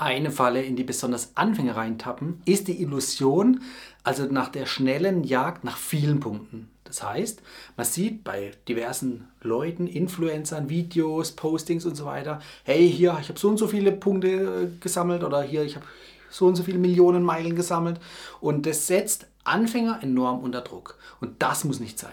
eine Falle, in die besonders Anfänger reintappen, ist die Illusion, also nach der schnellen Jagd nach vielen Punkten. Das heißt, man sieht bei diversen Leuten, Influencern, Videos, Postings und so weiter, hey, hier, ich habe so und so viele Punkte äh, gesammelt oder hier, ich habe so und so viele Millionen Meilen gesammelt. Und das setzt Anfänger enorm unter Druck. Und das muss nicht sein.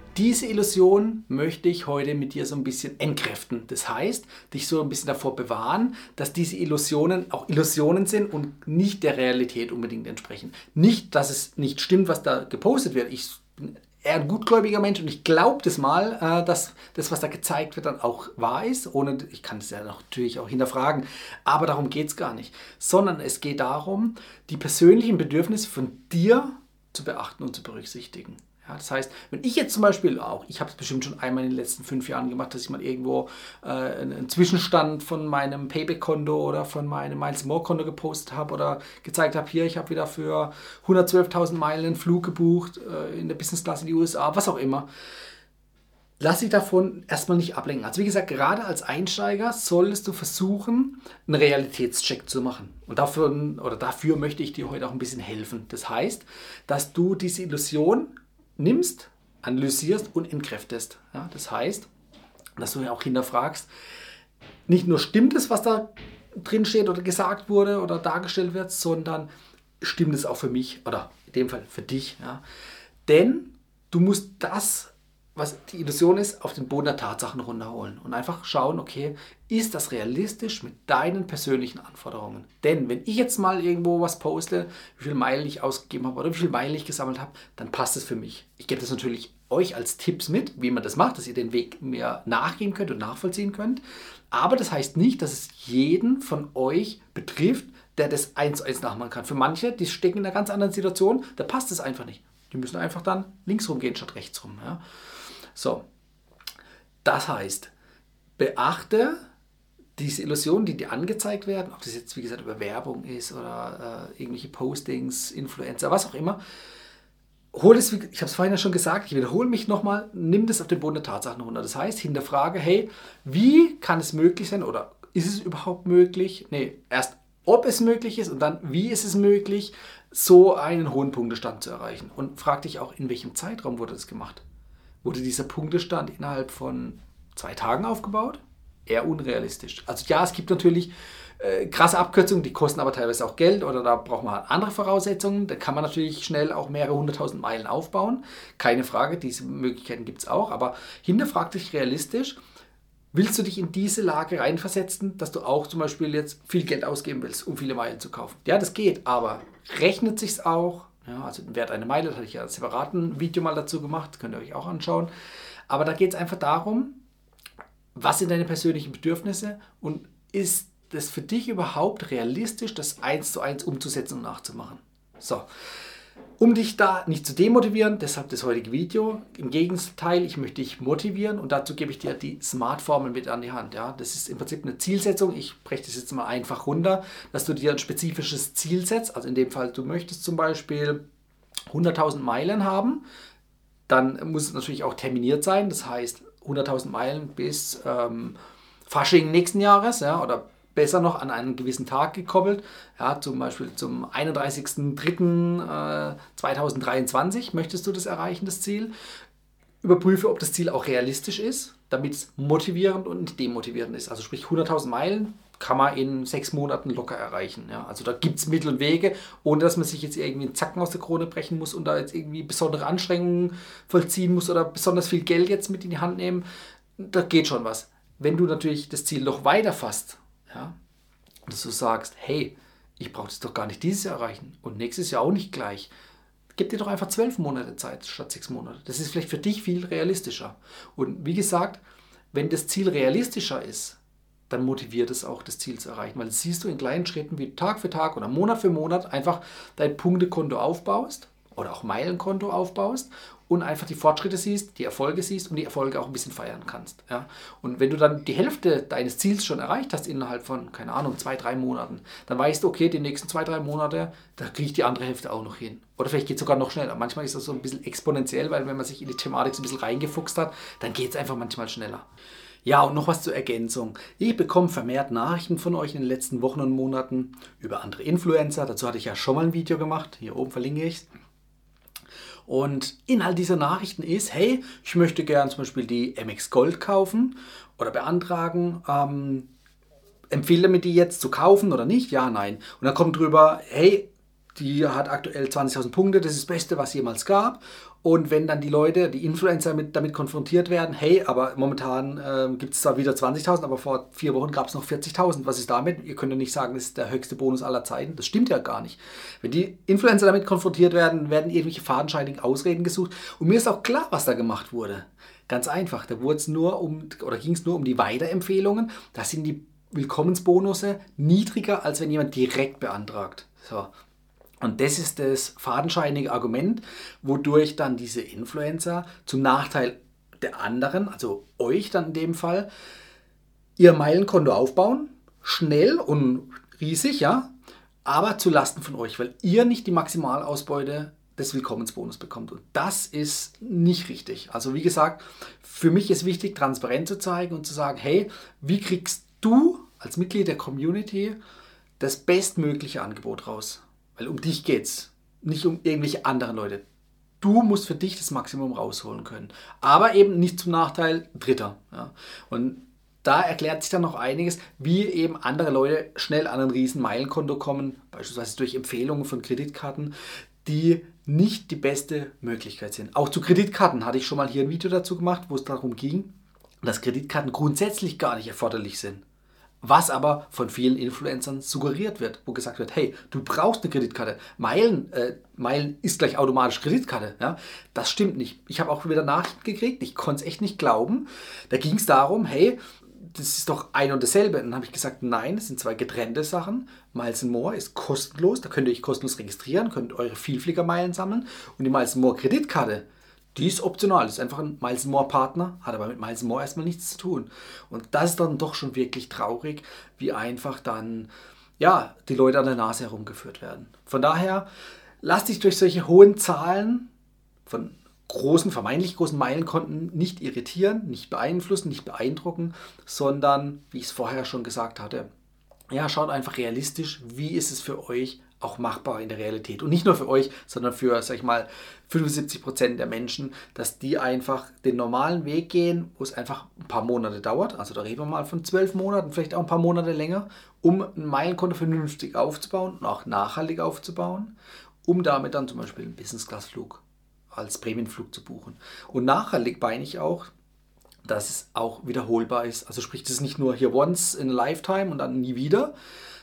diese Illusion möchte ich heute mit dir so ein bisschen entkräften. Das heißt, dich so ein bisschen davor bewahren, dass diese Illusionen auch Illusionen sind und nicht der Realität unbedingt entsprechen. Nicht, dass es nicht stimmt, was da gepostet wird. Ich bin eher ein gutgläubiger Mensch und ich glaube das mal, äh, dass das, was da gezeigt wird, dann auch wahr ist. Ohne, ich kann das ja natürlich auch hinterfragen, aber darum geht es gar nicht. Sondern es geht darum, die persönlichen Bedürfnisse von dir zu beachten und zu berücksichtigen. Ja, das heißt, wenn ich jetzt zum Beispiel auch, ich habe es bestimmt schon einmal in den letzten fünf Jahren gemacht, dass ich mal irgendwo äh, einen Zwischenstand von meinem Payback-Konto oder von meinem Miles More-Konto gepostet habe oder gezeigt habe, hier, ich habe wieder für 112.000 Meilen einen Flug gebucht äh, in der Business Class in die USA, was auch immer. Lass dich davon erstmal nicht ablenken. Also wie gesagt, gerade als Einsteiger solltest du versuchen, einen Realitätscheck zu machen. Und dafür, oder dafür möchte ich dir heute auch ein bisschen helfen. Das heißt, dass du diese Illusion nimmst, analysierst und entkräftest. Ja, das heißt, dass du ja auch hinterfragst, nicht nur stimmt es, was da drin steht oder gesagt wurde oder dargestellt wird, sondern stimmt es auch für mich oder in dem Fall für dich. Ja? Denn du musst das was die Illusion ist, auf den Boden der Tatsachen runterholen und einfach schauen, okay, ist das realistisch mit deinen persönlichen Anforderungen? Denn wenn ich jetzt mal irgendwo was poste, wie viel Meilen ich ausgegeben habe oder wie viel Meilen ich gesammelt habe, dann passt es für mich. Ich gebe das natürlich euch als Tipps mit, wie man das macht, dass ihr den Weg mehr nachgehen könnt und nachvollziehen könnt. Aber das heißt nicht, dass es jeden von euch betrifft, der das eins zu eins nachmachen kann. Für manche, die stecken in einer ganz anderen Situation, da passt es einfach nicht. Die müssen einfach dann links rumgehen statt rechts rum. Ja. So, das heißt, beachte diese Illusionen, die dir angezeigt werden, ob das jetzt wie gesagt über Werbung ist oder äh, irgendwelche Postings, Influencer, was auch immer. Hol es, ich habe es vorhin ja schon gesagt, ich wiederhole mich nochmal, nimm das auf den Boden der Tatsachen runter. Das heißt, hinterfrage, hey, wie kann es möglich sein oder ist es überhaupt möglich? Nee, erst ob es möglich ist und dann wie ist es möglich, so einen hohen Punktestand zu erreichen. Und frag dich auch, in welchem Zeitraum wurde das gemacht wurde dieser Punktestand innerhalb von zwei Tagen aufgebaut. Eher unrealistisch. Also ja, es gibt natürlich äh, krasse Abkürzungen, die kosten aber teilweise auch Geld oder da braucht man andere Voraussetzungen. Da kann man natürlich schnell auch mehrere hunderttausend Meilen aufbauen. Keine Frage, diese Möglichkeiten gibt es auch. Aber hinterfrag dich realistisch, willst du dich in diese Lage reinversetzen, dass du auch zum Beispiel jetzt viel Geld ausgeben willst, um viele Meilen zu kaufen? Ja, das geht, aber rechnet sich auch? Ja, also den Wert einer Meile, das hatte ich ja als separaten Video mal dazu gemacht, könnt ihr euch auch anschauen. Aber da geht es einfach darum, was sind deine persönlichen Bedürfnisse und ist es für dich überhaupt realistisch, das eins zu eins umzusetzen und nachzumachen? So, um dich da nicht zu demotivieren, deshalb das heutige Video. Im Gegenteil, ich möchte dich motivieren und dazu gebe ich dir die Smart-Formel mit an die Hand. Ja? Das ist im Prinzip eine Zielsetzung. Ich breche das jetzt mal einfach runter, dass du dir ein spezifisches Ziel setzt. Also in dem Fall, du möchtest zum Beispiel 100.000 Meilen haben. Dann muss es natürlich auch terminiert sein. Das heißt 100.000 Meilen bis ähm, Fasching nächsten Jahres ja, oder besser noch an einen gewissen Tag gekoppelt. Ja, zum Beispiel zum 31.03.2023 äh, möchtest du das erreichen, das Ziel. Überprüfe, ob das Ziel auch realistisch ist, damit es motivierend und nicht demotivierend ist. Also sprich 100.000 Meilen kann man in sechs Monaten locker erreichen. Ja. Also da gibt es Mittel und Wege, ohne dass man sich jetzt irgendwie einen Zacken aus der Krone brechen muss und da jetzt irgendwie besondere Anstrengungen vollziehen muss oder besonders viel Geld jetzt mit in die Hand nehmen. Da geht schon was. Wenn du natürlich das Ziel noch weiter fasst ja? Dass du sagst, hey, ich brauche das doch gar nicht dieses Jahr erreichen und nächstes Jahr auch nicht gleich. Gib dir doch einfach zwölf Monate Zeit statt sechs Monate. Das ist vielleicht für dich viel realistischer. Und wie gesagt, wenn das Ziel realistischer ist, dann motiviert es auch, das Ziel zu erreichen. Weil siehst du in kleinen Schritten, wie Tag für Tag oder Monat für Monat einfach dein Punktekonto aufbaust oder auch Meilenkonto aufbaust und einfach die Fortschritte siehst, die Erfolge siehst und die Erfolge auch ein bisschen feiern kannst. Ja? Und wenn du dann die Hälfte deines Ziels schon erreicht hast innerhalb von, keine Ahnung, zwei, drei Monaten, dann weißt du, okay, die nächsten zwei, drei Monate, da kriege ich die andere Hälfte auch noch hin. Oder vielleicht geht es sogar noch schneller. Manchmal ist das so ein bisschen exponentiell, weil wenn man sich in die Thematik so ein bisschen reingefuchst hat, dann geht es einfach manchmal schneller. Ja, und noch was zur Ergänzung. Ich bekomme vermehrt Nachrichten von euch in den letzten Wochen und Monaten über andere Influencer. Dazu hatte ich ja schon mal ein Video gemacht. Hier oben verlinke ich es. Und Inhalt dieser Nachrichten ist, hey, ich möchte gern zum Beispiel die MX Gold kaufen oder beantragen. Ähm, empfehle mir die jetzt zu kaufen oder nicht? Ja, nein. Und dann kommt drüber, hey, die hat aktuell 20.000 Punkte, das ist das Beste, was jemals gab. Und wenn dann die Leute, die Influencer mit, damit konfrontiert werden, hey, aber momentan äh, gibt es zwar wieder 20.000, aber vor vier Wochen gab es noch 40.000. Was ist damit? Ihr könnt ja nicht sagen, das ist der höchste Bonus aller Zeiten. Das stimmt ja gar nicht. Wenn die Influencer damit konfrontiert werden, werden irgendwelche fadenscheinigen Ausreden gesucht. Und mir ist auch klar, was da gemacht wurde. Ganz einfach. Da um, ging es nur um die Weiterempfehlungen. Da sind die Willkommensbonusse niedriger, als wenn jemand direkt beantragt. So, und das ist das fadenscheinige Argument, wodurch dann diese Influencer zum Nachteil der anderen, also euch dann in dem Fall, ihr Meilenkonto aufbauen, schnell und riesig, ja, aber zu Lasten von euch, weil ihr nicht die Maximalausbeute des Willkommensbonus bekommt. Und das ist nicht richtig. Also wie gesagt, für mich ist wichtig, transparent zu zeigen und zu sagen, hey, wie kriegst du als Mitglied der Community das bestmögliche Angebot raus? Weil um dich geht's, nicht um irgendwelche anderen Leute. Du musst für dich das Maximum rausholen können. Aber eben nicht zum Nachteil Dritter. Ja. Und da erklärt sich dann noch einiges, wie eben andere Leute schnell an ein riesen Meilenkonto kommen, beispielsweise durch Empfehlungen von Kreditkarten, die nicht die beste Möglichkeit sind. Auch zu Kreditkarten hatte ich schon mal hier ein Video dazu gemacht, wo es darum ging, dass Kreditkarten grundsätzlich gar nicht erforderlich sind was aber von vielen Influencern suggeriert wird, wo gesagt wird, hey, du brauchst eine Kreditkarte. Meilen, äh, Meilen ist gleich automatisch Kreditkarte. Ja? Das stimmt nicht. Ich habe auch wieder Nachrichten gekriegt, ich konnte es echt nicht glauben. Da ging es darum, hey, das ist doch ein und dasselbe. Und dann habe ich gesagt, nein, das sind zwei getrennte Sachen. Miles More ist kostenlos, da könnt ihr euch kostenlos registrieren, könnt eure Vielfliegermeilen sammeln. Und die Miles More Kreditkarte, die ist optional, ist einfach ein Miles More Partner, hat aber mit Miles More erstmal nichts zu tun. Und das ist dann doch schon wirklich traurig, wie einfach dann ja, die Leute an der Nase herumgeführt werden. Von daher, lasst dich durch solche hohen Zahlen von großen, vermeintlich großen Meilenkonten nicht irritieren, nicht beeinflussen, nicht beeindrucken, sondern, wie ich es vorher schon gesagt hatte, ja, schaut einfach realistisch, wie ist es für euch auch machbar in der Realität. Und nicht nur für euch, sondern für, sag ich mal, 75 Prozent der Menschen, dass die einfach den normalen Weg gehen, wo es einfach ein paar Monate dauert. Also da reden wir mal von zwölf Monaten, vielleicht auch ein paar Monate länger, um ein Meilenkonto vernünftig aufzubauen und auch nachhaltig aufzubauen, um damit dann zum Beispiel einen Business-Class-Flug als Prämienflug zu buchen. Und nachhaltig meine ich auch, dass es auch wiederholbar ist. Also sprich, das ist nicht nur hier once in a lifetime und dann nie wieder,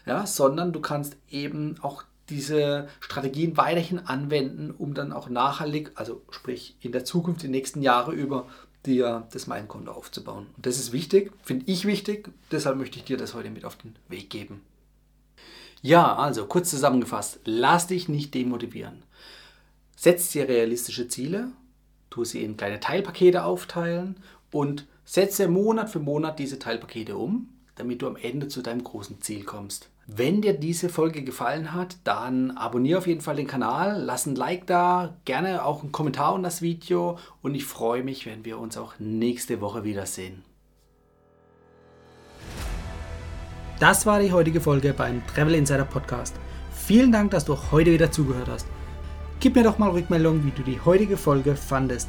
ja, sondern du kannst eben auch diese Strategien weiterhin anwenden, um dann auch nachhaltig, also sprich in der Zukunft, die nächsten Jahre über, dir das Meinkonto aufzubauen. Und das ist wichtig, finde ich wichtig, deshalb möchte ich dir das heute mit auf den Weg geben. Ja, also kurz zusammengefasst, lass dich nicht demotivieren. Setz dir realistische Ziele, tu sie in kleine Teilpakete aufteilen und setze Monat für Monat diese Teilpakete um, damit du am Ende zu deinem großen Ziel kommst. Wenn dir diese Folge gefallen hat, dann abonniere auf jeden Fall den Kanal, lass ein Like da, gerne auch einen Kommentar unter das Video und ich freue mich, wenn wir uns auch nächste Woche wiedersehen. Das war die heutige Folge beim Travel Insider Podcast. Vielen Dank, dass du heute wieder zugehört hast. Gib mir doch mal Rückmeldung, wie du die heutige Folge fandest.